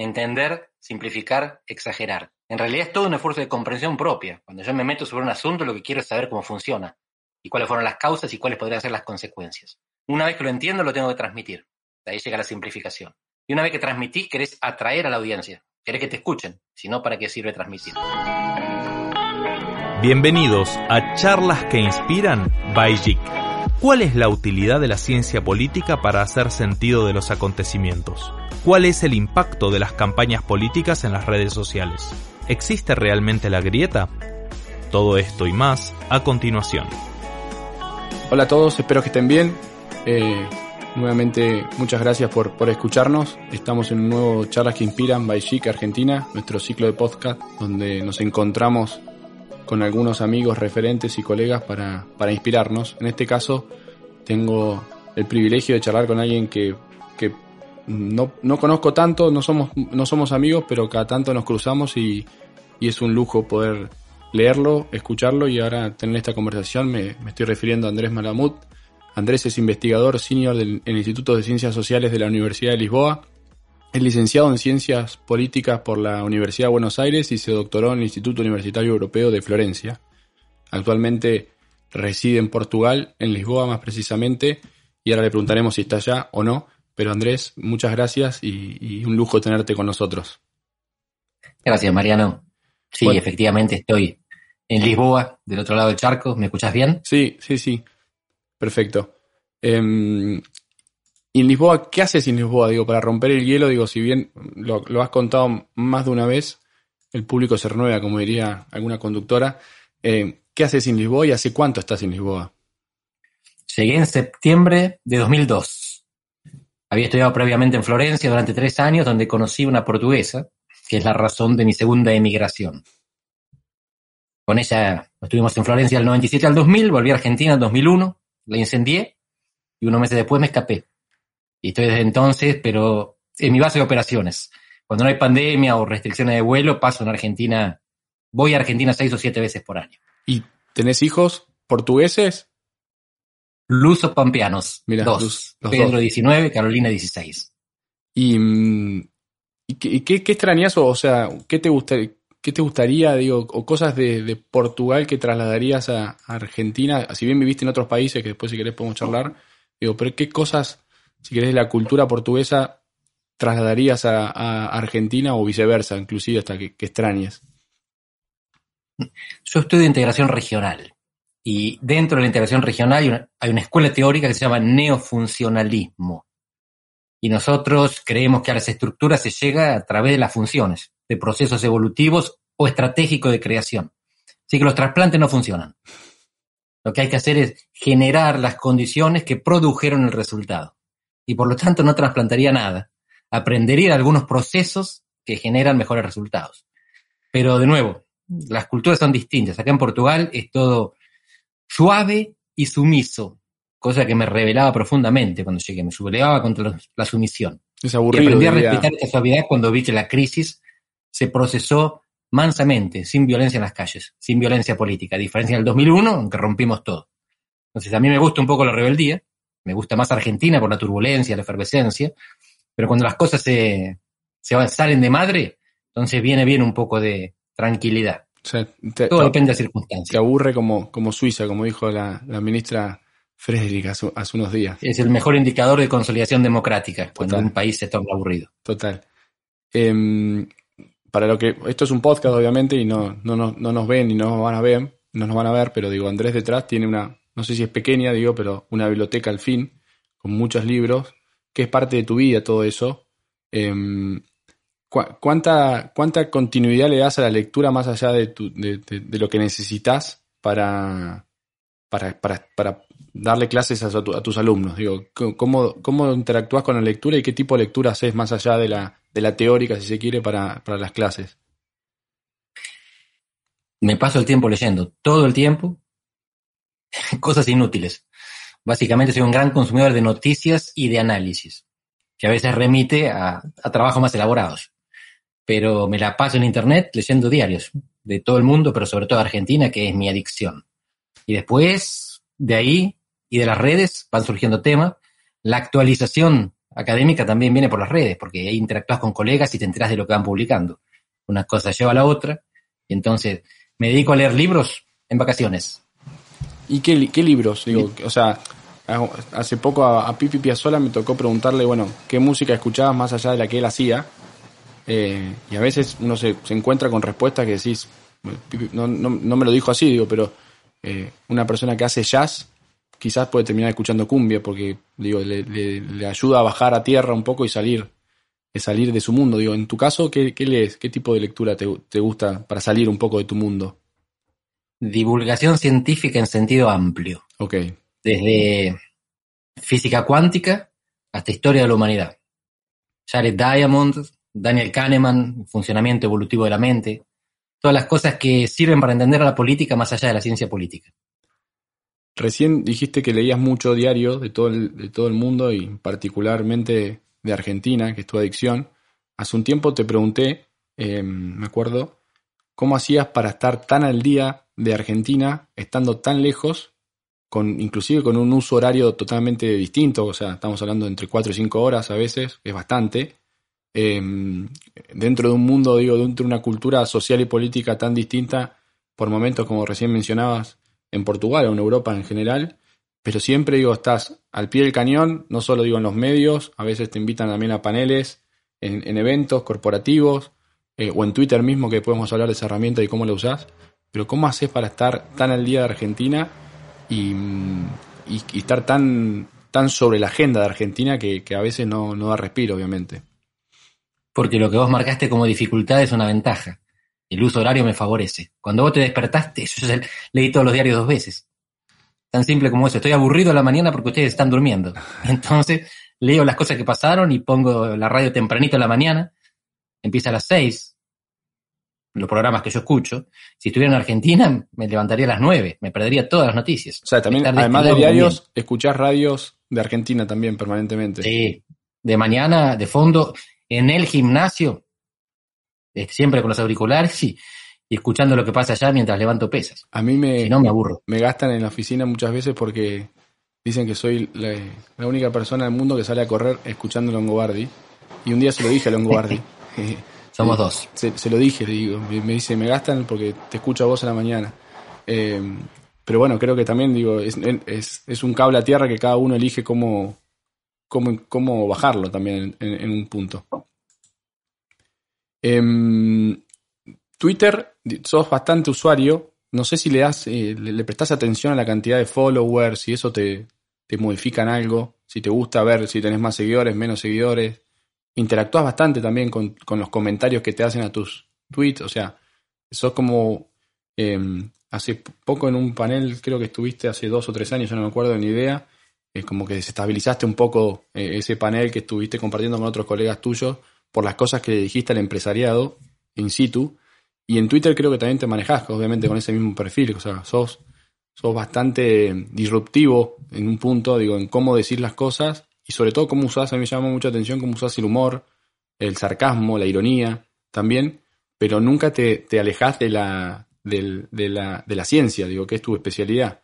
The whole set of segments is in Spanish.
Entender, simplificar, exagerar. En realidad es todo un esfuerzo de comprensión propia. Cuando yo me meto sobre un asunto, lo que quiero es saber cómo funciona y cuáles fueron las causas y cuáles podrían ser las consecuencias. Una vez que lo entiendo, lo tengo que transmitir. De ahí llega la simplificación. Y una vez que transmitís, querés atraer a la audiencia. Querés que te escuchen. Si no, ¿para qué sirve transmitir? Bienvenidos a Charlas que Inspiran by. ¿Cuál es la utilidad de la ciencia política para hacer sentido de los acontecimientos? ¿Cuál es el impacto de las campañas políticas en las redes sociales? ¿Existe realmente la grieta? Todo esto y más a continuación. Hola a todos, espero que estén bien. Eh, nuevamente, muchas gracias por, por escucharnos. Estamos en un nuevo Charlas que Inspiran by Chic Argentina, nuestro ciclo de podcast donde nos encontramos con algunos amigos, referentes y colegas para, para inspirarnos. En este caso, tengo el privilegio de charlar con alguien que, que no, no, conozco tanto, no somos, no somos amigos, pero cada tanto nos cruzamos y, y, es un lujo poder leerlo, escucharlo y ahora tener esta conversación. Me, estoy refiriendo a Andrés Malamud. Andrés es investigador senior del Instituto de Ciencias Sociales de la Universidad de Lisboa. Es licenciado en Ciencias Políticas por la Universidad de Buenos Aires y se doctoró en el Instituto Universitario Europeo de Florencia. Actualmente reside en Portugal, en Lisboa más precisamente, y ahora le preguntaremos si está allá o no. Pero Andrés, muchas gracias y, y un lujo tenerte con nosotros. Gracias, Mariano. Sí, bueno. efectivamente estoy en Lisboa, del otro lado del charco. ¿Me escuchas bien? Sí, sí, sí. Perfecto. Eh, ¿Y en Lisboa qué haces en Lisboa? Digo, para romper el hielo, digo, si bien lo, has contado más de una vez, el público se renueva, como diría alguna conductora. Eh, ¿Qué haces en Lisboa y hace cuánto estás en Lisboa? Llegué en septiembre de 2002. Había estudiado previamente en Florencia durante tres años, donde conocí una portuguesa, que es la razón de mi segunda emigración. Con ella estuvimos en Florencia del 97 al 2000, volví a Argentina en 2001, la incendié y unos meses después me escapé. Y estoy desde entonces, pero en mi base de operaciones. Cuando no hay pandemia o restricciones de vuelo, paso en Argentina, voy a Argentina seis o siete veces por año. ¿Y tenés hijos portugueses? Lusos pampeanos, Mira, dos. Luz, Pedro dos. 19, Carolina 16. ¿Y, y qué, qué, qué extrañas o, o sea, qué te, gusta, qué te gustaría, digo, o cosas de, de Portugal que trasladarías a, a, Argentina? Si bien viviste en otros países, que después si querés podemos charlar, digo, pero qué cosas si querés, la cultura portuguesa trasladarías a, Argentina o viceversa, inclusive hasta que, que, extrañes? Yo estudio integración regional y dentro de la integración regional hay una, hay una escuela teórica que se llama neofuncionalismo. Y nosotros creemos que a las estructuras se llega a través de las funciones, de procesos evolutivos o estratégicos de creación. Así que los trasplantes no funcionan. Lo que hay que hacer es generar las condiciones que produjeron el resultado y por lo tanto no trasplantaría nada. Aprendería algunos procesos que generan mejores resultados. Pero de nuevo, las culturas son distintas. Acá en Portugal es todo suave y sumiso, cosa que me revelaba profundamente cuando llegué. Me sublevaba contra la sumisión. Es aburrido. Y aprendí a respetar esta suavidad cuando vi que la crisis se procesó mansamente, sin violencia en las calles, sin violencia política, a diferencia del 2001, en que rompimos todo. Entonces, a mí me gusta un poco la rebeldía, me gusta más Argentina por la turbulencia, la efervescencia, pero cuando las cosas se, se salen de madre, entonces viene bien un poco de tranquilidad. O sea, te, Todo depende de circunstancias. Te aburre como, como Suiza, como dijo la, la ministra Frederick hace, hace, unos días. Es el mejor indicador de consolidación democrática, Total. cuando un país se torna aburrido. Total. Eh, para lo que, esto es un podcast obviamente y no, no, no, no nos ven y no nos van a ver, no nos van a ver, pero digo, Andrés detrás tiene una, no sé si es pequeña, digo, pero una biblioteca al fin, con muchos libros, que es parte de tu vida todo eso. Eh, ¿cuánta, ¿Cuánta continuidad le das a la lectura más allá de, lo que necesitas para, para, para, darle clases a, tus alumnos? Digo, ¿cómo, ¿Cómo interactúas con la lectura y qué tipo de lectura haces más allá de la, de la teórica, si se quiere, para, para las clases? Me paso el tiempo leyendo, todo el tiempo, cosas inútiles. Básicamente soy un gran consumidor de noticias y de análisis, que a veces remite a, a trabajos más elaborados. Pero me la paso en internet leyendo diarios de todo el mundo, pero sobre todo de Argentina, que es mi adicción. Y después, de ahí y de las redes van surgiendo temas. La actualización académica también viene por las redes, porque ahí interactúas con colegas y te enteras de lo que van publicando. Una cosa lleva a la otra, y entonces me dedico a leer libros en vacaciones. ¿Y qué, qué libros? Digo, o sea, hace poco a, Pipi Piazzolla me tocó preguntarle, bueno, qué música escuchabas más allá de la que él hacía. Eh, y a veces uno se, se, encuentra con respuestas que decís, no, no, no me lo dijo así, digo, pero eh, una persona que hace jazz quizás puede terminar escuchando cumbia porque digo le, ayuda a bajar a tierra un poco y salir salir de su mundo digo en tu caso qué, lees qué tipo de lectura te, gusta para salir un poco de tu mundo divulgación científica en sentido amplio ok desde física cuántica hasta historia de la humanidad Jared Diamond Daniel Kahneman funcionamiento evolutivo de la mente todas las cosas que sirven para entender a la política más allá de la ciencia política. Recién dijiste que leías mucho diario de todo el, de todo el mundo y particularmente de Argentina, que es tu adicción. Hace un tiempo te pregunté, em, me acuerdo, cómo hacías para estar tan al día de Argentina, estando tan lejos, con, inclusive con un uso horario totalmente distinto, o sea, estamos hablando entre 4 y 5 horas a veces, es bastante, Em, dentro de un mundo, digo, dentro de una cultura social y política tan distinta, por momentos, como recién mencionabas, en Portugal o en Europa en general, pero siempre, digo, estás al pie del cañón, no solo digo en los medios, a veces te invitan también a paneles, en, eventos corporativos, eh, o en Twitter mismo, que podemos hablar de esa herramienta y cómo la usás, pero ¿cómo haces para estar tan al día de Argentina y, estar tan, tan sobre la agenda de Argentina que, a veces no, no da respiro, obviamente? porque lo que vos marcaste como dificultad es una ventaja. El uso horario me favorece. Cuando vos te despertaste, yo leí todos los diarios dos veces. Tan simple como eso. Estoy aburrido a la mañana porque ustedes están durmiendo. Entonces, leo las cosas que pasaron y pongo la radio tempranito a la mañana. Empieza a las seis. Los programas que yo escucho. Si estuviera en Argentina, me levantaría a las nueve. Me perdería todas las noticias. O sea, también, además de diarios, escuchás radios de Argentina también permanentemente. Sí. De mañana, de fondo en el gimnasio, eh, siempre con los auriculares y, escuchando lo que pasa allá mientras levanto pesas. A mí me, no, me aburro. Me gastan en la oficina muchas veces porque dicen que soy la, única persona del mundo que sale a correr escuchando Longobardi. Y un día se lo dije a Longobardi. Somos dos. Se, lo dije, le digo. Me, dice, me gastan porque te escucho a vos a la mañana. Eh, pero bueno, creo que también, digo, es, es, es, un cable a tierra que cada uno elige cómo, cómo, bajarlo también en, un punto. Em, Twitter, sos bastante usuario. No sé si le das, eh, le, prestas atención a la cantidad de followers, si eso te, te modifican algo, si te gusta ver si tenés más seguidores, menos seguidores. Interactúas bastante también con, los comentarios que te hacen a tus tweets. O sea, sos como em, hace poco en un panel, creo que estuviste hace dos o tres años, yo no me acuerdo ni idea, es como que desestabilizaste un poco eh, ese panel que estuviste compartiendo con otros colegas tuyos por las cosas que le dijiste al empresariado in situ. Y en Twitter creo que también te manejas, obviamente, con ese mismo perfil. O sea, sos, sos bastante disruptivo en un punto, digo, en cómo decir las cosas y sobre todo cómo usás, a mí me llama mucha atención cómo usás el humor, el sarcasmo, la ironía también, pero nunca te, te alejás de la, de, la, de la ciencia, digo, que es tu especialidad.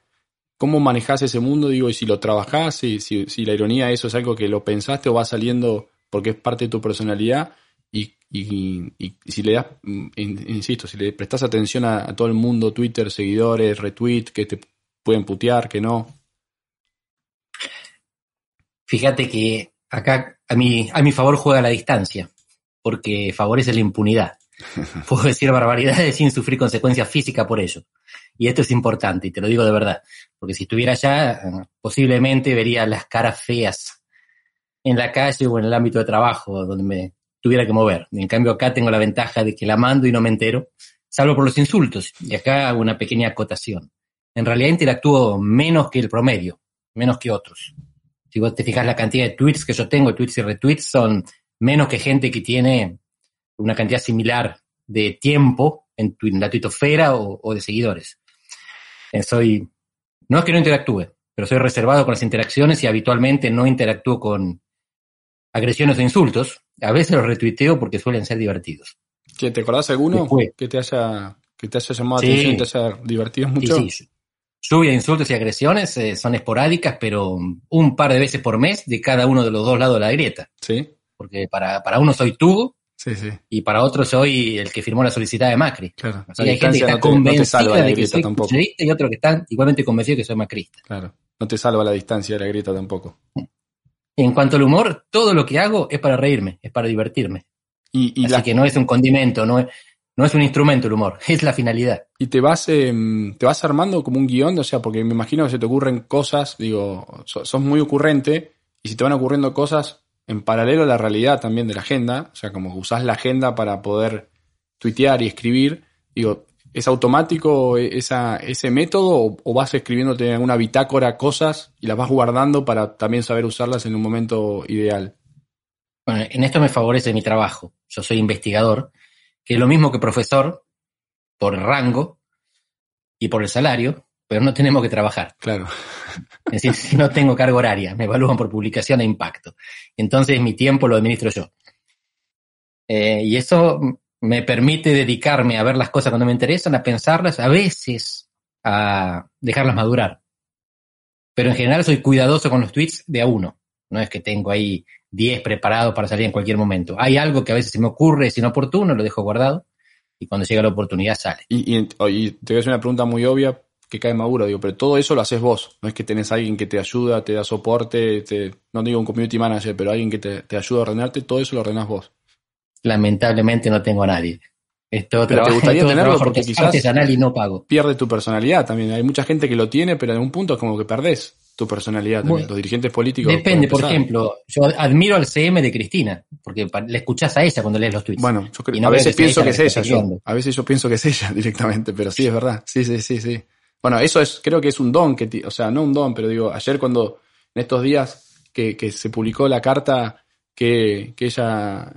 ¿Cómo manejás ese mundo? Digo, y si lo trabajás, si, si, si, la ironía eso es algo que lo pensaste o va saliendo porque es parte de tu personalidad y, y, y si le das, insisto, si le prestas atención a, todo el mundo, Twitter, seguidores, retweet, que te pueden putear, que no. Fíjate que acá a mi, a mi favor juega la distancia, porque favorece la impunidad. Puedo decir barbaridades sin sufrir consecuencias físicas por ello. Y esto es importante, y te lo digo de verdad, porque si estuviera allá, posiblemente vería las caras feas en la calle o en el ámbito de trabajo, donde me tuviera que mover. En cambio, acá tengo la ventaja de que la mando y no me entero, salvo por los insultos. Y acá hago una pequeña acotación. en realidad interactúo menos que el promedio, menos que otros. Si vos te fijas la cantidad de tweets que yo tengo, tweets y retweets, son menos que gente que tiene una cantidad similar de tiempo en, la tuitosfera o, de seguidores. Eh, soy, no es que no interactúe, pero soy reservado con las interacciones y habitualmente no interactúo con agresiones o insultos. A veces los retuiteo porque suelen ser divertidos. ¿Que ¿Te acordás alguno que te haya que te haya llamado la atención y te haya divertido mucho? Sí, sí. Lluvia, insultos y agresiones eh, son esporádicas, pero un par de veces por mes de cada uno de los dos lados de la grieta. Sí. Porque para, para uno soy tú sí, sí. y para otro soy el que firmó la solicitud de Macri. Claro. hay gente que está convencida de que soy tampoco. y otro que está igualmente convencido de que soy macrista. Claro. No te salva la distancia de la grieta tampoco. En cuanto al humor, todo lo que hago es para reírme, es para divertirme. Y, Así que no es un condimento, no es, no es un instrumento el humor, es la finalidad. Y te vas, em, te vas armando como un guion, o sea, porque me imagino que se te ocurren cosas, digo, sos muy ocurrente, y si te van ocurriendo cosas en paralelo a la realidad también de la agenda, o sea, como usás la agenda para poder tuitear y escribir, digo, ¿es automático esa, ese método o, o vas escribiéndote en una bitácora cosas y las vas guardando para también saber usarlas en un momento ideal? Bueno, en esto me favorece mi trabajo. Yo soy investigador, que es lo mismo que profesor, por rango y por el salario, pero no tenemos que trabajar. Claro. Es decir, si no tengo carga horaria, me evalúan por publicación e impacto. Entonces mi tiempo lo administro yo. Eh, y eso me permite dedicarme a ver las cosas cuando me interesan, a pensarlas, a veces a dejarlas madurar. Pero en general soy cuidadoso con los tweets de a uno. No es que tengo ahí 10 preparados para salir en cualquier momento. Hay algo que a veces se me ocurre, es inoportuno, lo dejo guardado y cuando llega la oportunidad sale. Y, te voy a hacer una pregunta muy obvia que cae madura, digo, pero todo eso lo haces vos. No es que tenés alguien que te ayuda, te da soporte, te, no digo un community manager, pero alguien que te, ayuda a ordenarte, todo eso lo ordenás vos. Lamentablemente no tengo a nadie. Esto pero te gustaría tenerlo porque quizás artesanal y no pago. Pierde tu personalidad también. Hay mucha gente que lo tiene, pero en un punto es como que perdés tu personalidad también. Los dirigentes políticos. Depende, por ejemplo, yo admiro al CM de Cristina, porque le escuchás a ella cuando lees los tweets. Bueno, yo creo, a veces pienso que es ella, yo, a veces yo pienso que es ella directamente, pero sí es verdad. Sí, sí, sí, sí. Bueno, eso es, creo que es un don que, o sea, no un don, pero digo, ayer cuando, en estos días que, que se publicó la carta que, que ella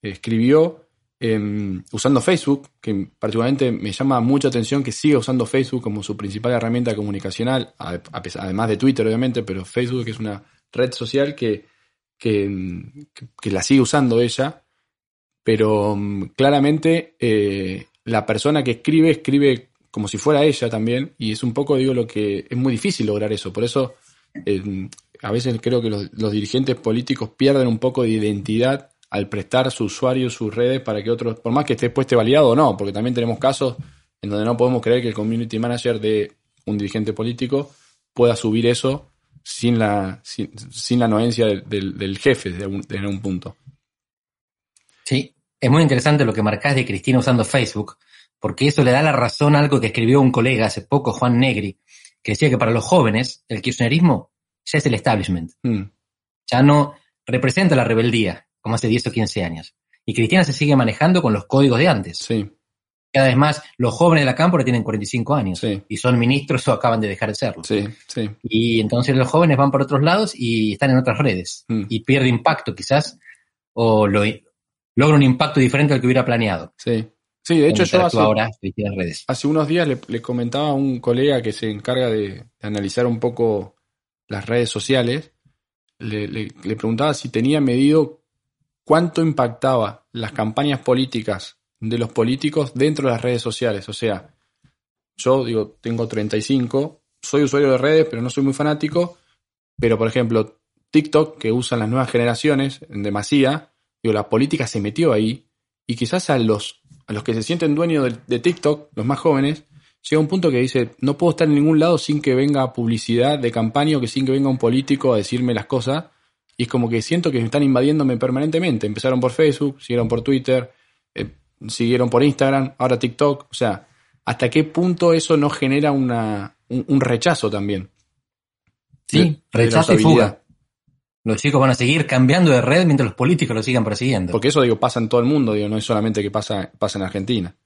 escribió, Em, usando Facebook, que particularmente me llama mucha atención que siga usando Facebook como su principal herramienta comunicacional, además de Twitter obviamente, pero Facebook es una red social que, que, la sigue usando ella, pero mm, claramente eh, la persona que escribe escribe como si fuera ella también, y es un poco, digo, lo que es muy difícil lograr eso, por eso em, a veces creo que los dirigentes políticos pierden un poco de identidad al prestar su usuario, sus redes para que otros, por más que esté puesto validado o no, porque también tenemos casos en donde no podemos creer que el community manager de un dirigente político pueda subir eso sin la, sin, la anuencia del, jefe de algún, punto. Sí, es muy interesante lo que marcás de Cristina usando Facebook, porque eso le da la razón a algo que escribió un colega hace poco, Juan Negri, que decía que para los jóvenes el kirchnerismo ya es el establishment. Mm. Ya no representa la rebeldía, como hace 10 o 15 años. Y Cristina se sigue manejando con los códigos de antes. Sí. Cada vez más, los jóvenes de la cámpora tienen 45 años y son ministros o acaban de dejar de serlo. Sí, sí. Y entonces los jóvenes van por otros lados y están en otras redes. Mm. Y pierde impacto quizás o lo, logra un impacto diferente al que hubiera planeado. Sí. Sí, de hecho yo hace, ahora, redes. hace unos días le, comentaba a un colega que se encarga de analizar un poco las redes sociales, le, le, preguntaba si tenía medido cuánto impactaba las campañas políticas de los políticos dentro de las redes sociales. O sea, yo digo, tengo 35, soy usuario de redes, pero no soy muy fanático. Pero, por ejemplo, TikTok, que usan las nuevas generaciones en demasía, digo, la política se metió ahí. Y quizás a los, a los que se sienten dueños de, de TikTok, los más jóvenes, llega un punto que dice, no puedo estar en ningún lado sin que venga publicidad de campaña o que sin que venga un político a decirme las cosas. Y es como que siento que están invadiéndome permanentemente. Empezaron por Facebook, siguieron por Twitter, eh, siguieron por Instagram, ahora TikTok. O sea, ¿hasta qué punto eso no genera una, un, rechazo también? Sí, rechazo y fuga. Los chicos van a seguir cambiando de red mientras los políticos lo sigan persiguiendo. Porque eso, digo, pasa en todo el mundo, digo, no es solamente que pasa, pasa en Argentina.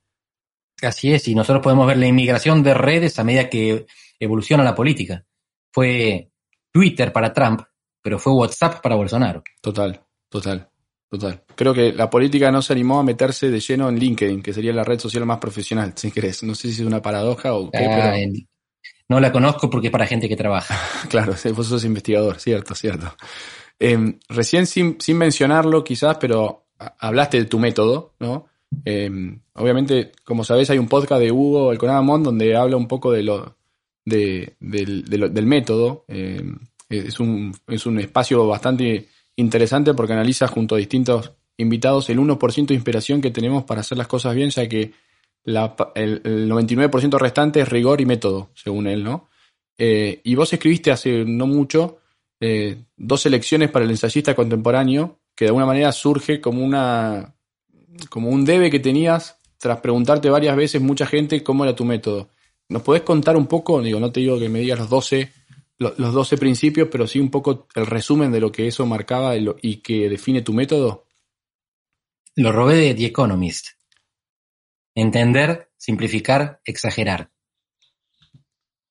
Así es, y nosotros podemos ver la inmigración de redes a medida que evoluciona la política. Fue Twitter para Trump, pero fue WhatsApp para Bolsonaro. Total, total, total. Creo que la política no se animó a meterse de lleno en LinkedIn, que sería la red social más profesional, si querés. No sé si es una paradoja o qué, Ah, pero... en- No la conozco porque es para gente que trabaja. Claro, vos sos investigador, cierto, cierto. Eh, recién sin, sin mencionarlo quizás, pero hablaste de tu método, ¿no? Eh, obviamente, como sabés, hay un podcast de Hugo Alconada donde habla un poco de lo, de- del, de lo- del método. Eh, es, un, es un espacio bastante interesante porque analiza junto a distintos invitados el 1% de inspiración que tenemos para hacer las cosas bien, ya que la el, el 99% restante es rigor y método, según él, ¿no? Eh, y vos escribiste hace no mucho eh, dos selecciones para el ensayista contemporáneo, que de alguna manera surge como una como un debe que tenías tras preguntarte varias veces mucha gente cómo era tu método. ¿Nos podés contar un poco? Digo, no te digo que me digas los 12, lo- los 12 principios, pero sí un poco el resumen de lo que eso marcaba y que define tu método. Lo robé de The Economist. Entender, simplificar, exagerar.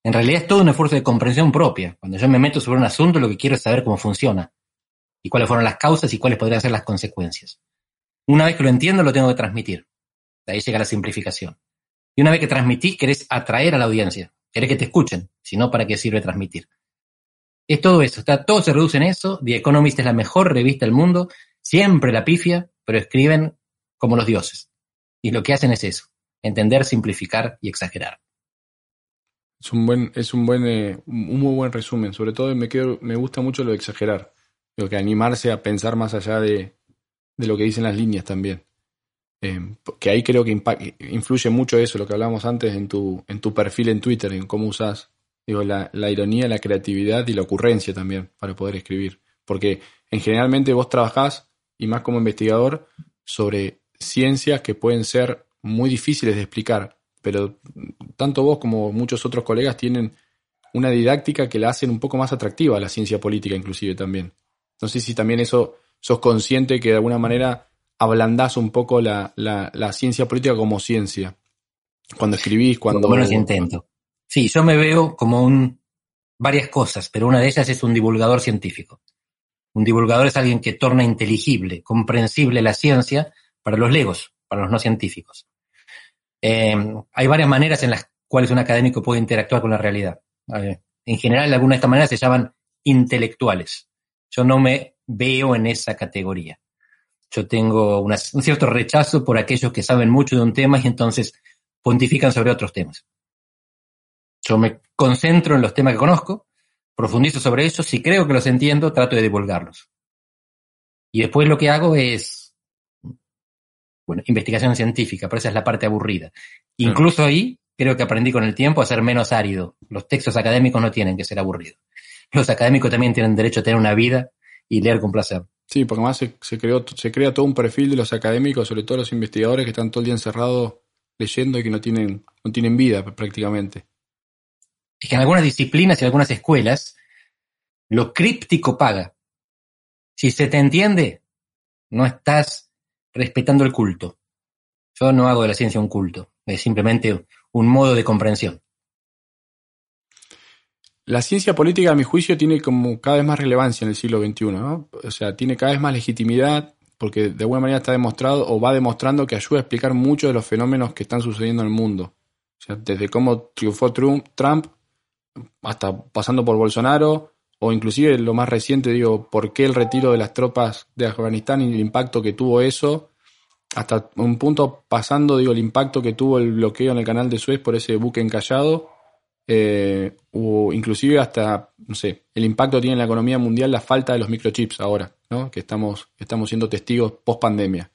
En realidad es todo un esfuerzo de comprensión propia. Cuando yo me meto sobre un asunto, lo que quiero es saber cómo funciona y cuáles fueron las causas y cuáles podrían ser las consecuencias. Una vez que lo entiendo, lo tengo que transmitir. De ahí llega la simplificación. Y una vez que transmitís, querés atraer a la audiencia. Querés que te escuchen. Si no, ¿para qué sirve transmitir? Es todo eso. Está, todo se reduce en eso. The Economist es la mejor revista del mundo. Siempre la pifia, pero escriben como los dioses. Y lo que hacen es eso. Entender, simplificar y exagerar. Es un buen, es un buen, eh, un muy buen resumen. Sobre todo me quedo, me gusta mucho lo de exagerar. Lo que animarse a pensar más allá de, de lo que dicen las líneas también. Eh, que ahí creo que influye mucho eso, lo que hablábamos antes en tu, en tu perfil en Twitter, en cómo usas digo, la, la ironía, la creatividad y la ocurrencia también para poder escribir. Porque en generalmente vos trabajás, y más como investigador, sobre ciencias que pueden ser muy difíciles de explicar, pero tanto vos como muchos otros colegas tienen una didáctica que la hacen un poco más atractiva a la ciencia política inclusive también. No sé si también eso sos consciente que de alguna manera ablandás un poco la, la, ciencia política como ciencia. Cuando escribís, cuando... Por lo intento. Sí, yo me veo como un varias cosas, pero una de ellas es un divulgador científico. Un divulgador es alguien que torna inteligible, comprensible la ciencia para los legos, para los no científicos. Eh, hay varias maneras en las cuales un académico puede interactuar con la realidad. Eh, en general, algunas de estas maneras se llaman intelectuales. Yo no me veo en esa categoría. Yo tengo una- un cierto rechazo por aquellos que saben mucho de un tema y entonces pontifican sobre otros temas. Yo me concentro en los temas que conozco, profundizo sobre ellos, si creo que los entiendo, trato de divulgarlos. Y después lo que hago es, bueno, investigación científica, pero esa es la parte aburrida. Incluso ahí creo que aprendí con el tiempo a ser menos árido. Los textos académicos no tienen que ser aburridos. Los académicos también tienen derecho a tener una vida y leer con placer. Sí, porque además se, creó, se crea todo un perfil de los académicos, sobre todo los investigadores que están todo el día encerrados leyendo y que no tienen, no tienen vida prácticamente. Es que en algunas disciplinas y algunas escuelas, lo críptico paga. Si se te entiende, no estás respetando el culto. Yo no hago de la ciencia un culto, es simplemente un modo de comprensión. La ciencia política, a mi juicio, tiene como cada vez más relevancia en el siglo XXI, ¿no? O sea, tiene cada vez más legitimidad porque de alguna manera está demostrado o va demostrando que ayuda a explicar muchos de los fenómenos que están sucediendo en el mundo. O sea, desde cómo triunfó Trump, hasta pasando por Bolsonaro, o inclusive lo más reciente, digo, por qué el retiro de las tropas de Afganistán y el impacto que tuvo eso, hasta un punto pasando, digo, el impacto que tuvo el bloqueo en el canal de Suez por ese buque encallado, eh, o inclusive hasta, no sé, el impacto que tiene en la economía mundial la falta de los microchips ahora, ¿no? Que estamos, estamos siendo testigos post pandemia.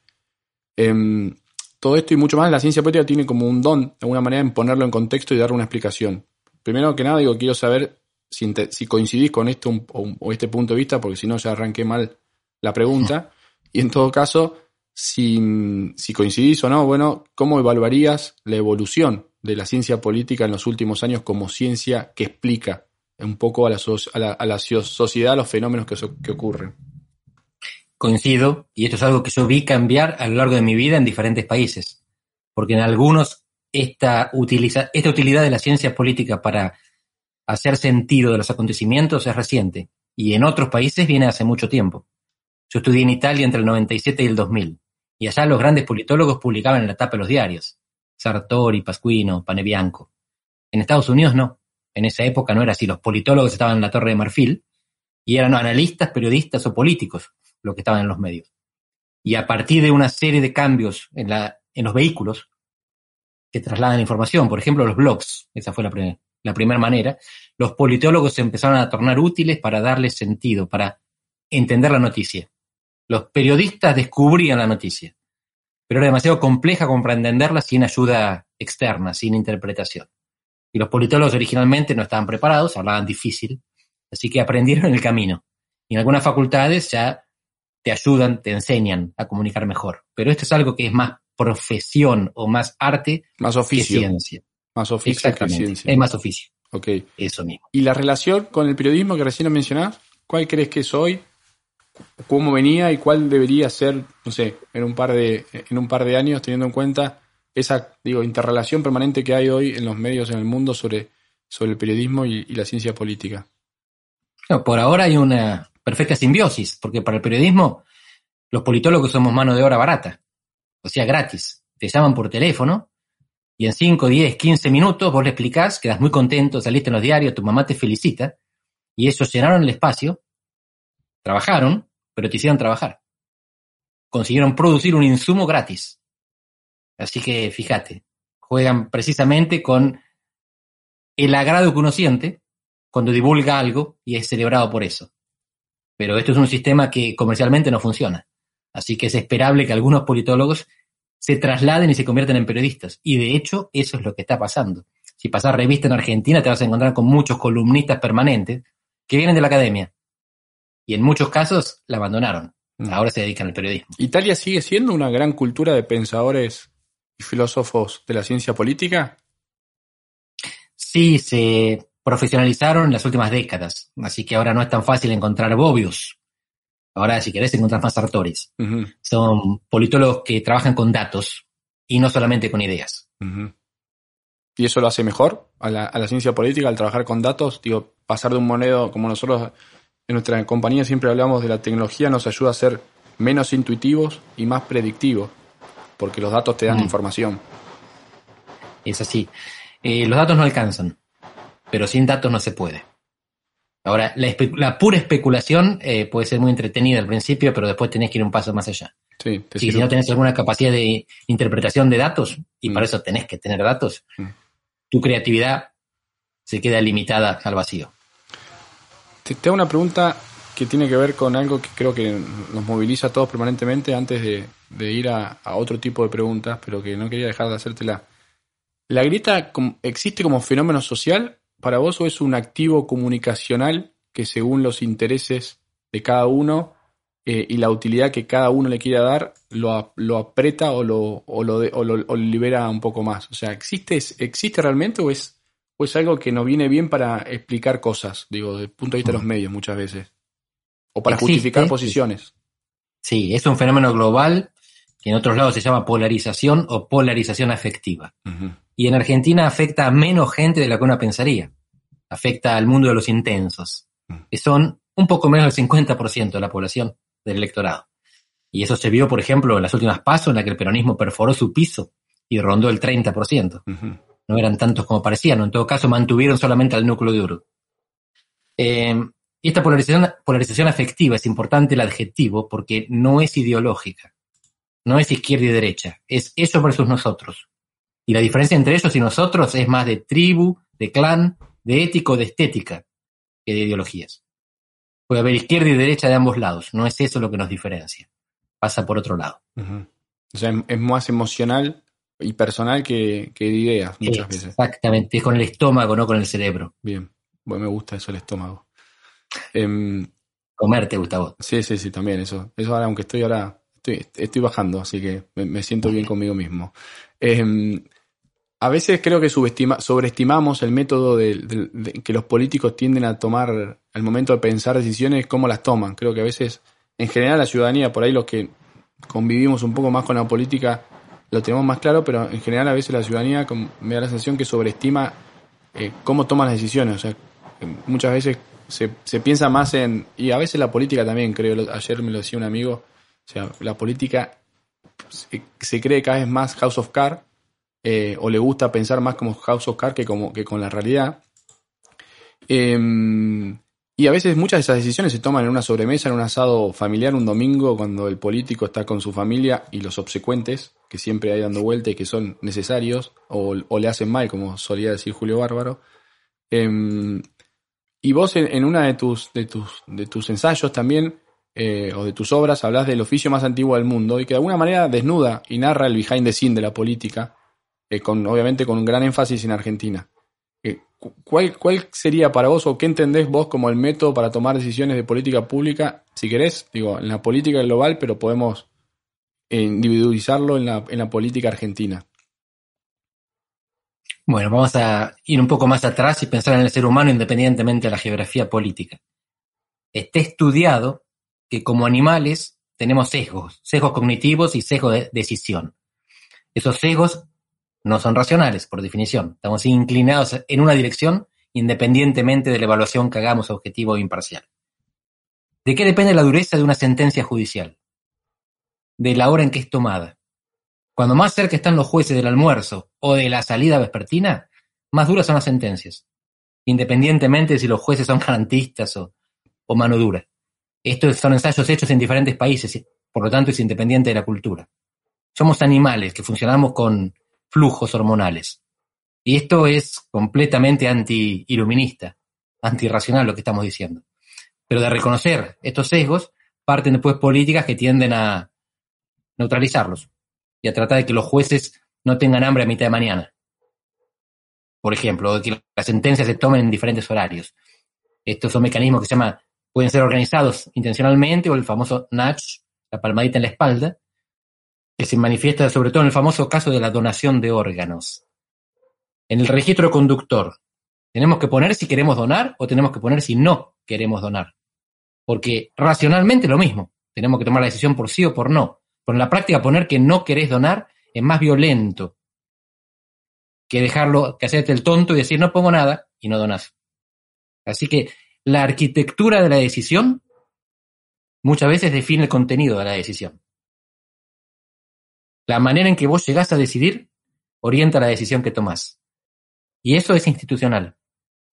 Eh, todo esto y mucho más, la ciencia política tiene como un don, de alguna manera, en ponerlo en contexto y darle una explicación. Primero que nada, digo, quiero saber si, si coincidís con esto o, o, este punto de vista, porque si no ya arranqué mal la pregunta. Y en todo caso, si, si coincidís o no, bueno, ¿cómo evaluarías la evolución de la ciencia política en los últimos años como ciencia que explica un poco a la, a la, a la sociedad los fenómenos que, que ocurren? Coincido, y esto es algo que yo vi cambiar a lo largo de mi vida en diferentes países, porque en algunos esta, utiliza, esta utilidad de la ciencia política para hacer sentido de los acontecimientos es reciente y en otros países viene hace mucho tiempo. Yo estudié en Italia entre el 97 y el 2000 y allá los grandes politólogos publicaban en la tapa de los diarios. Sartori, Pasquino, Panebianco. En Estados Unidos no. En esa época no era así. Los politólogos estaban en la Torre de Marfil y eran analistas, periodistas o políticos los que estaban en los medios. Y a partir de una serie de cambios en, los vehículos que trasladan información, por ejemplo los blogs, esa fue la, la primera manera, los politólogos se empezaron a tornar útiles para darle sentido, para entender la noticia. Los periodistas descubrían la noticia, pero era demasiado compleja para entenderla sin ayuda externa, sin interpretación. Y los politólogos originalmente no estaban preparados, hablaban difícil, así que aprendieron en el camino. Y en algunas facultades ya te ayudan, te enseñan a comunicar mejor. Pero esto es algo que es más profesión o más arte más oficio. que ciencia. Más oficio que ciencia. Es más oficio. Ok. Eso mismo. ¿Y la relación con el periodismo que recién mencionás? ¿Cuál crees que es hoy? ¿Cómo venía y cuál debería ser, no sé, en un par de, en un par de años, teniendo en cuenta esa, digo, interrelación permanente que hay hoy en los medios en el mundo sobre, sobre el periodismo y, la ciencia política? Por ahora hay una perfecta simbiosis, porque para el periodismo los politólogos somos mano de obra barata, o sea, gratis. Te llaman por teléfono y en 5, 10, 15 minutos vos le explicás, quedas muy contento, saliste en los diarios, tu mamá te felicita, y ellos llenaron el espacio, trabajaron, pero te hicieron trabajar. Consiguieron producir un insumo gratis. Así que fíjate, juegan precisamente con el agrado que uno siente cuando divulga algo y es celebrado por eso. Pero esto es un sistema que comercialmente no funciona. Así que es esperable que algunos politólogos se trasladen y se convierten en periodistas. Y de hecho, eso es lo que está pasando. Si pasas revista en Argentina, te vas a encontrar con muchos columnistas permanentes que vienen de la academia. Y en muchos casos la abandonaron. Mm. Ahora se dedican al periodismo. ¿Italia sigue siendo una gran cultura de pensadores y filósofos de la ciencia política? Sí, se profesionalizaron en las últimas décadas. Así que ahora no es tan fácil encontrar bobios Ahora, si querés, encontrar más Sartoris. Ujú, Son politólogos que trabajan con datos y no solamente con ideas. ¿Y eso lo hace mejor a la, a la ciencia política al trabajar con datos? Digo, pasar de un moneda, como nosotros en nuestra compañía siempre hablamos de la tecnología, nos ayuda a ser menos intuitivos y más predictivos, porque los datos te dan Mm. información. Es así. Eh, los datos no alcanzan, pero sin datos no se puede. Ahora, la, pura especulación eh, puede ser muy entretenida al principio, pero después tenés que ir un paso más allá. Sí, te si no tenés alguna capacidad de interpretación de datos, y Mm. para eso tenés que tener datos, Mm. tu creatividad se queda limitada al vacío. Te, te una pregunta que tiene que ver con algo que creo que nos moviliza a todos permanentemente antes de, ir a, otro tipo de preguntas, pero que no quería dejar de hacértela. ¿La grieta existe como fenómeno social para vos o es un activo comunicacional que según los intereses de cada uno eh, y la utilidad que cada uno le quiera dar, lo, lo aprieta o lo- o lo libera un poco más? O sea, ¿existe, ¿existe realmente o es, o es algo que nos viene bien para explicar cosas, digo, desde el punto de vista de los medios muchas veces? O para Existe, justificar posiciones. Sí, es un fenómeno global que en otros lados se llama polarización o polarización afectiva. Y en Argentina afecta a menos gente de la que uno pensaría. Afecta al mundo de los intensos, Mm. que son un poco menos del 50% de la población del electorado. Y eso se vio, por ejemplo, en las últimas pasos en las que el peronismo perforó su piso y rondó el 30%. Ujú. No eran tantos como parecían, o en todo caso mantuvieron solamente al núcleo duro. Eh, y esta polarización, polarización afectiva es importante el adjetivo porque no es ideológica, no es izquierda y derecha, es ellos versus nosotros. Y la diferencia entre ellos y nosotros es más de tribu, de clan, de ético, de estética, que de ideologías. Puede haber izquierda y derecha de ambos lados, no es eso lo que nos diferencia. Pasa por otro lado. O sea, es más emocional y personal que, que de ideas muchas veces. Exactamente, es con el estómago, no con el cerebro. Bien, bueno, me gusta eso el estómago. Em, Comer te gusta a vos. sí, sí, sí, también eso. Eso ahora, aunque estoy ahora, estoy, estoy bajando, así que me, me siento bien conmigo mismo. Em, a veces creo que subestima, sobreestimamos el método de, de- de- que los políticos tienden a tomar al momento de pensar decisiones, cómo las toman. Creo que a veces, en general, la ciudadanía, por ahí los que convivimos un poco más con la política, lo tenemos más claro, pero en general a veces la ciudadanía me da la sensación que sobreestima eh, cómo toma las decisiones. O sea, muchas veces se, piensa más en, y a veces la política también, creo, ayer me lo decía un amigo, o sea, la política se, cree cada vez más House of Cards, eh, o le gusta pensar más como House of Cards que, que con la realidad. Em, y a veces muchas de esas decisiones se toman en una sobremesa, en un asado familiar un domingo, cuando el político está con su familia y los obsecuentes, que siempre hay dando vuelta y que son necesarios, o, le hacen mal, como solía decir Julio Bárbaro. Em, y vos en, en, una de tus, de tus, de tus ensayos también, eh, o de tus obras, hablas del oficio más antiguo del mundo y que de alguna manera desnuda y narra el behind the scene de la política, eh, con, obviamente con un gran énfasis en Argentina. Eh, ¿cuál, ¿Cuál sería para vos o qué entendés vos como el método para tomar decisiones de política pública, si querés, digo, en la política global, pero podemos individualizarlo en la, en la política argentina? Bueno, vamos a ir un poco más atrás y pensar en el ser humano independientemente de la geografía política. Está estudiado que como animales tenemos sesgos, sesgos cognitivos y sesgos de decisión. Esos sesgos no son racionales, por definición. Estamos inclinados en una dirección independientemente de la evaluación que hagamos objetivo o imparcial. ¿De qué depende la dureza de una sentencia judicial? De la hora en que es tomada. Cuando más cerca están los jueces del almuerzo o de la salida vespertina, más duras son las sentencias, independientemente de si los jueces son garantistas o, o mano dura. Estos son ensayos hechos en diferentes países, por lo tanto es independiente de la cultura. Somos animales que funcionamos con flujos hormonales. Y esto es completamente anti-iluminista, antirracional lo que estamos diciendo. Pero de reconocer estos sesgos, parten después políticas que tienden a neutralizarlos y a tratar de que los jueces no tengan hambre a mitad de mañana. Por ejemplo, de que las sentencias se tomen en diferentes horarios. Estos son mecanismos que se llama, pueden ser organizados intencionalmente o el famoso nudge, la palmadita en la espalda, que se manifiesta sobre todo en el famoso caso de la donación de órganos. En el registro conductor, tenemos que poner si queremos donar o tenemos que poner si no queremos donar. Porque racionalmente lo mismo, tenemos que tomar la decisión por sí o por no. Pero en la práctica poner que no querés donar es más violento que dejarlo, que hacerte el tonto y decir no pongo nada y no donás. Así que la arquitectura de la decisión muchas veces define el contenido de la decisión. La manera en que vos llegás a decidir orienta la decisión que tomás. Y eso es institucional.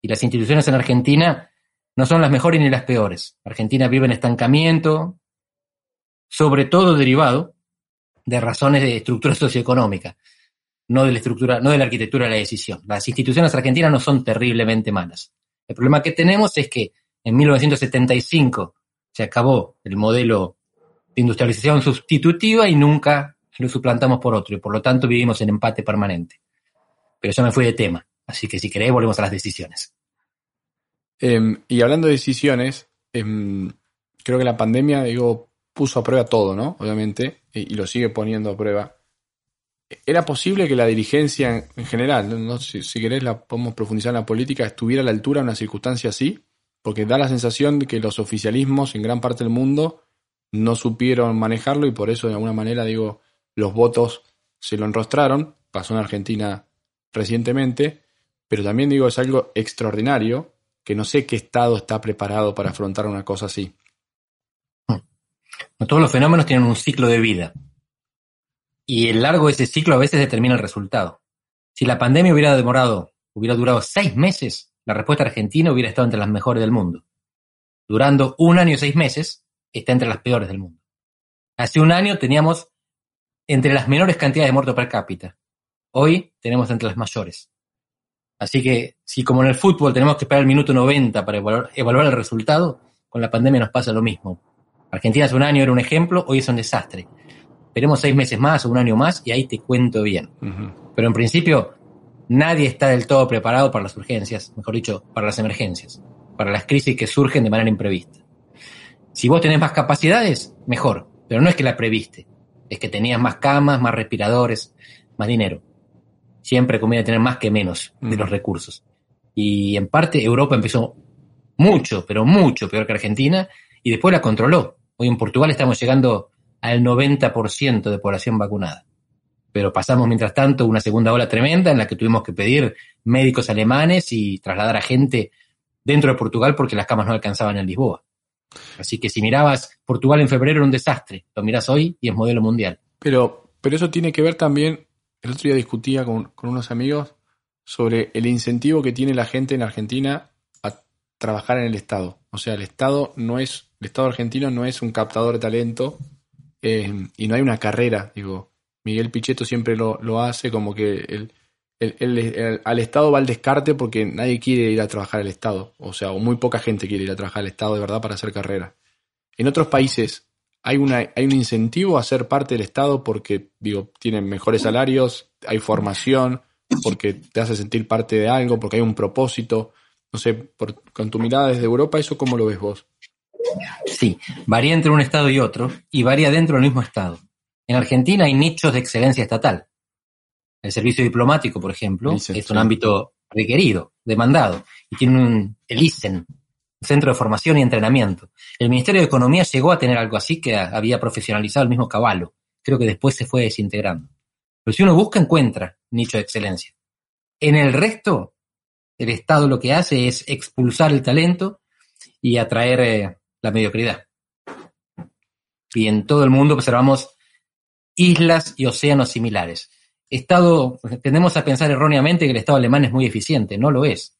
Y las instituciones en Argentina no son las mejores ni las peores. Argentina vive en estancamiento, sobre todo derivado de razones de estructura socioeconómica, no de la estructura, no de la arquitectura de la decisión. Las instituciones argentinas no son terriblemente malas. El problema que tenemos es que en 1975 se acabó el modelo de industrialización sustitutiva y nunca lo suplantamos por otro y por lo tanto vivimos en empate permanente. Pero eso me fue de tema, así que si queréis volvemos a las decisiones. Em, y hablando de decisiones, em, creo que la pandemia, digo, puso a prueba todo, ¿no? Obviamente, y, lo sigue poniendo a prueba. ¿Era posible que la dirigencia en general, no, si, querés la podemos profundizar en la política, estuviera a la altura de una circunstancia así? Porque da la sensación de que los oficialismos en gran parte del mundo no supieron manejarlo y por eso de alguna manera, digo, los votos se lo enrostraron, pasó en Argentina recientemente, pero también digo, es algo extraordinario que no sé qué Estado está preparado para afrontar una cosa así. Todos los fenómenos tienen un ciclo de vida. Y el largo de ese ciclo a veces determina el resultado. Si la pandemia hubiera demorado, hubiera durado seis meses, la respuesta argentina hubiera estado entre las mejores del mundo. Durando un año y seis meses, está entre las peores del mundo. Hace un año teníamos entre las menores cantidades de muertos per cápita. Hoy tenemos entre las mayores. Así que si como en el fútbol tenemos que esperar el minuto 90 para evaluar el resultado, con la pandemia nos pasa lo mismo Argentina hace un año era un ejemplo, hoy es un desastre. Esperemos seis meses más o un año más y ahí te cuento bien. Pero en principio, nadie está del todo preparado para las urgencias, mejor dicho, para las emergencias, para las crisis que surgen de manera imprevista. Si vos tenés más capacidades, mejor, pero no es que la previste, es que tenías más camas, más respiradores, más dinero. Siempre conviene tener más que menos de los recursos. Y en parte Europa empezó mucho, pero mucho peor que Argentina, y después la controló. Hoy en Portugal estamos llegando al 90% de población vacunada. pero pasamos mientras tanto una segunda ola tremenda en la que tuvimos que pedir médicos alemanes y trasladar a gente dentro de Portugal porque las camas no alcanzaban en Lisboa. Así que si mirabas Portugal en febrero era un desastre, lo miras hoy y es modelo mundial. Pero, pero eso tiene que ver también, el otro día discutía con, con unos amigos sobre el incentivo que tiene la gente en Argentina a trabajar en el Estado. O sea, el Estado no es, el Estado argentino no es un captador de talento eh, y no hay una carrera. Digo, Miguel Pichetto siempre lo, lo hace como que el, el- el- al Estado va al descarte porque nadie quiere ir a trabajar al Estado. O sea, muy poca gente quiere ir a trabajar al Estado de verdad para hacer carrera. En otros países hay, una, hay un incentivo a ser parte del Estado porque, digo, tienen mejores salarios, hay formación, porque te hace sentir parte de algo, porque hay un propósito. No sé, por, con tu mirada desde Europa, ¿eso cómo lo ves vos? Sí, varía entre un estado y otro y varía dentro del mismo estado. En Argentina hay nichos de excelencia estatal. El servicio diplomático, por ejemplo, es un sí. ámbito requerido, demandado, y tiene un, el ISEN, un centro de formación y entrenamiento. El Ministerio de Economía llegó a tener algo así que había profesionalizado el mismo Caballo. Creo que después se fue desintegrando. Pero si uno busca, encuentra nicho de excelencia. En el resto, el Estado lo que hace es expulsar el talento y atraer eh, la mediocridad. Y en todo el mundo observamos islas y océanos similares. Estado, tendemos a pensar erróneamente que el Estado alemán es muy eficiente, no lo es.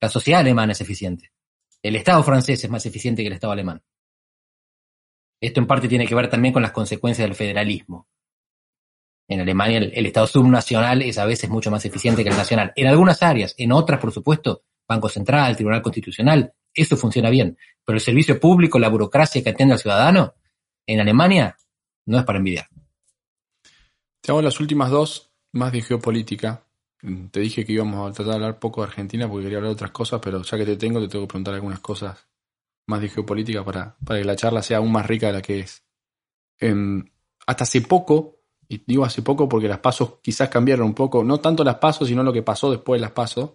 La sociedad alemana es eficiente. El Estado francés es más eficiente que el Estado alemán. Esto en parte tiene que ver también con las consecuencias del federalismo. En Alemania el, Estado subnacional es a veces mucho más eficiente que el nacional. En algunas áreas, en otras, por supuesto, Banco Central, Tribunal Constitucional, eso funciona bien. Pero el servicio público, la burocracia que atiende al ciudadano, en Alemania, no es para envidiar. Te las últimas dos, más de geopolítica. Te dije que íbamos a tratar de hablar poco de Argentina porque quería hablar de otras cosas, pero ya que te tengo, te tengo que preguntar algunas cosas más de geopolítica para, para que la charla sea aún más rica de la que es. Em, hasta hace poco, y digo hace poco porque las pasos quizás cambiaron un poco, no tanto las pasos, sino lo que pasó después de las pasos,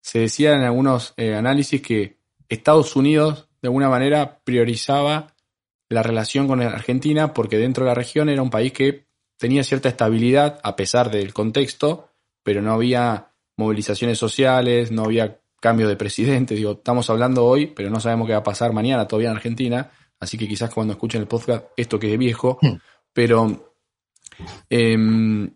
se decía en algunos eh, análisis que Estados Unidos de alguna manera priorizaba la relación con Argentina porque dentro de la región era un país que tenía cierta estabilidad a pesar del contexto, pero no había movilizaciones sociales, no había cambio de presidente. Digo, estamos hablando hoy, pero no sabemos qué va a pasar mañana todavía en Argentina, así que quizás cuando escuchen el podcast esto quede viejo, Hmm. pero em,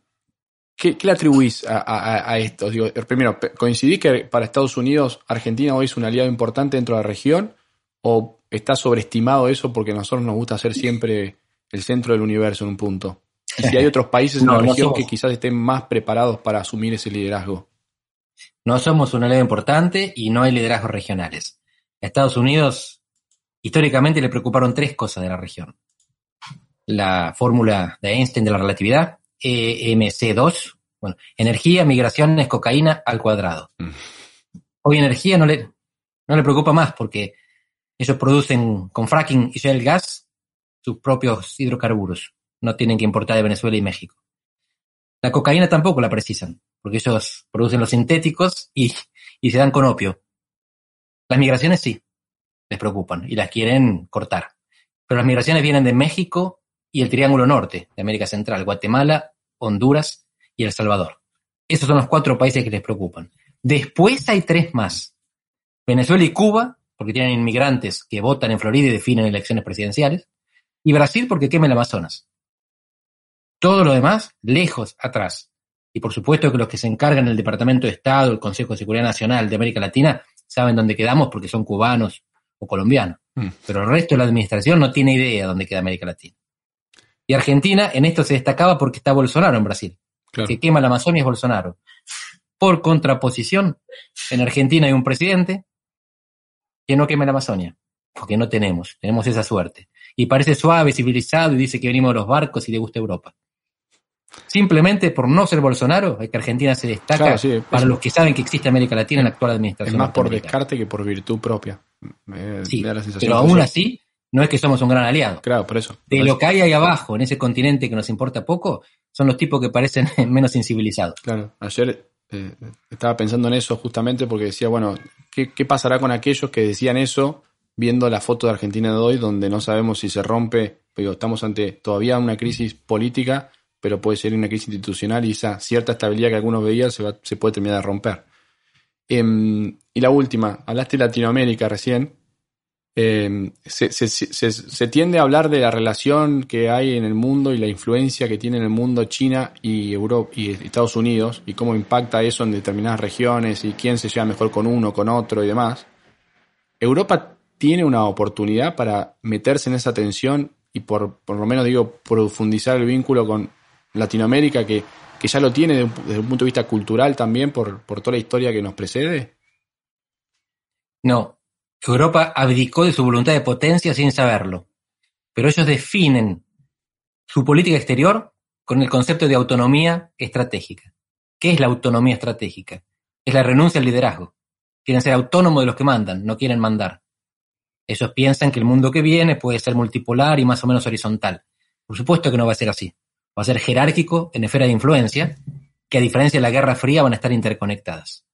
¿qué, qué le atribuís a, a- a esto? Digo, primero, ¿coincidís que para Estados Unidos Argentina hoy es un aliado importante dentro de la región o está sobreestimado eso porque a nosotros nos gusta ser siempre el centro del universo en un punto? Y si hay otros países en No, la no región somos. que quizás estén más preparados para asumir ese liderazgo. No somos un aliado importante y no hay liderazgos regionales. A Estados Unidos, históricamente, le preocuparon tres cosas de la región. La fórmula de Einstein de la relatividad, E EMC2, bueno, energía, migraciones, cocaína al cuadrado. Mm. Hoy energía no le, no le preocupa más porque ellos producen con fracking y shale gas sus propios hidrocarburos. No tienen que importar de Venezuela y México. La cocaína tampoco la precisan, porque ellos producen los sintéticos y, y se dan con opio. Las migraciones sí, les preocupan y las quieren cortar. Pero las migraciones vienen de México y el Triángulo Norte, de América Central, Guatemala, Honduras y El Salvador. Esos son los cuatro países que les preocupan. Después hay tres más. Venezuela y Cuba, porque tienen inmigrantes que votan en Florida y definen elecciones presidenciales. Y Brasil porque quema el Amazonas. Todo lo demás, lejos atrás. Y por supuesto que los que se encargan del Departamento de Estado, el Consejo de Seguridad Nacional de América Latina, saben dónde quedamos porque son cubanos o colombianos. Mm. Pero el resto de la administración no tiene idea dónde queda América Latina. Y Argentina en esto se destacaba porque está Bolsonaro en Brasil. Claro. Que quema la Amazonia es Bolsonaro. Por contraposición, en Argentina hay un presidente que no quema la Amazonia, porque no tenemos, tenemos esa suerte. Y parece suave, civilizado y dice que venimos de los barcos y le gusta Europa. Simplemente por no ser Bolsonaro, es que Argentina se destaca Claro, sí, es- para los que saben que existe América Latina en la actual Es administración. más por descarte que por virtud propia. Me Sí, me da la sensación pero aún sí. así, no es que somos un gran aliado. Claro, por eso. De Por lo eso. que hay ahí abajo, en ese continente que nos importa poco, son los tipos que parecen menos incivilizados. Claro, ayer eh, estaba pensando en eso justamente porque decía, bueno, ¿qué, qué pasará con aquellos que decían eso viendo la foto de Argentina de hoy donde no sabemos si se rompe, pero estamos ante todavía una crisis política, pero puede ser una crisis institucional y esa cierta estabilidad que algunos veían se, se puede terminar de romper. Em, y la última, hablaste de Latinoamérica recién. Em, se, se, se, se, tiende a hablar de la relación que hay en el mundo y la influencia que tiene en el mundo China y, Europa, y Estados Unidos y cómo impacta eso en determinadas regiones y quién se lleva mejor con uno, con otro y demás. Europa tiene una oportunidad para meterse en esa tensión y por, por lo menos digo profundizar el vínculo con Latinoamérica que, que ya lo tiene desde un, punto de vista cultural también por, por toda la historia que nos precede? No, Europa abdicó de su voluntad de potencia sin saberlo. Pero ellos definen su política exterior con el concepto de autonomía estratégica. ¿Qué es la autonomía estratégica? Es la renuncia al liderazgo. Quieren ser autónomos de los que mandan, no quieren mandar. Ellos piensan que el mundo que viene puede ser multipolar y más o menos horizontal. Por supuesto que no va a ser así. Va a ser jerárquico en esfera de influencia, que a diferencia de la Guerra Fría van a estar interconectadas.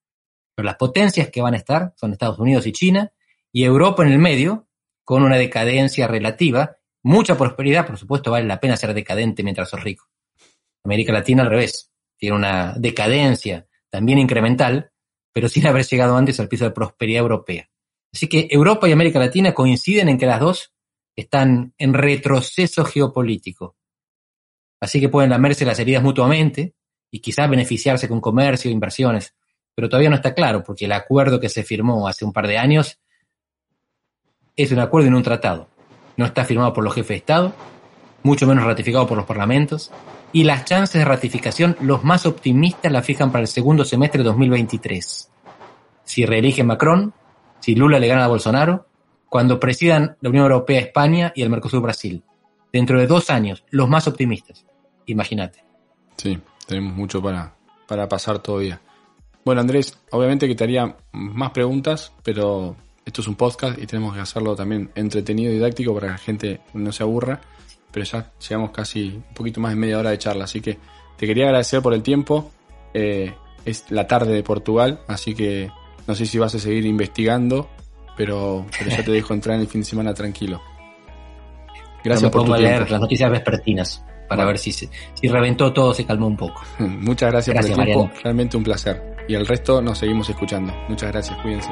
Pero las potencias que van a estar son Estados Unidos y China, y Europa en el medio, con una decadencia relativa, mucha prosperidad, por supuesto vale la pena ser decadente mientras sos rico. América Latina al revés, tiene una decadencia también incremental, pero sin haber llegado antes al piso de prosperidad europea. Así que Europa y América Latina coinciden en que las dos están en retroceso geopolítico. Así que pueden lamerse las heridas mutuamente y quizás beneficiarse con comercio inversiones, pero todavía no está claro porque el acuerdo que se firmó hace un par de años es un acuerdo en un tratado. No está firmado por los jefes de Estado, mucho menos ratificado por los parlamentos, y las chances de ratificación, los más optimistas la fijan para el segundo semestre de 2023. Si reelige Macron, si Lula le gana a Bolsonaro, cuando presidan la Unión Europea España y el Mercosur Brasil. Dentro de dos años, los más optimistas. Imagínate. Sí, tenemos mucho para, para pasar todavía. Bueno, Andrés, obviamente que te haría más preguntas, pero esto es un podcast y tenemos que hacerlo también entretenido y didáctico para que la gente no se aburra. Pero ya llegamos casi un poquito más de media hora de charla, así que te quería agradecer por el tiempo. Eh, es la tarde de Portugal, así que no sé si vas a seguir investigando, pero, pero ya te dejo entrar en el fin de semana tranquilo. Gracias por tu a leer las noticias vespertinas para ver si, si reventó todo, se calmó un poco. Muchas gracias, por el tiempo, realmente un placer. Y el resto nos seguimos escuchando. Muchas gracias, cuídense.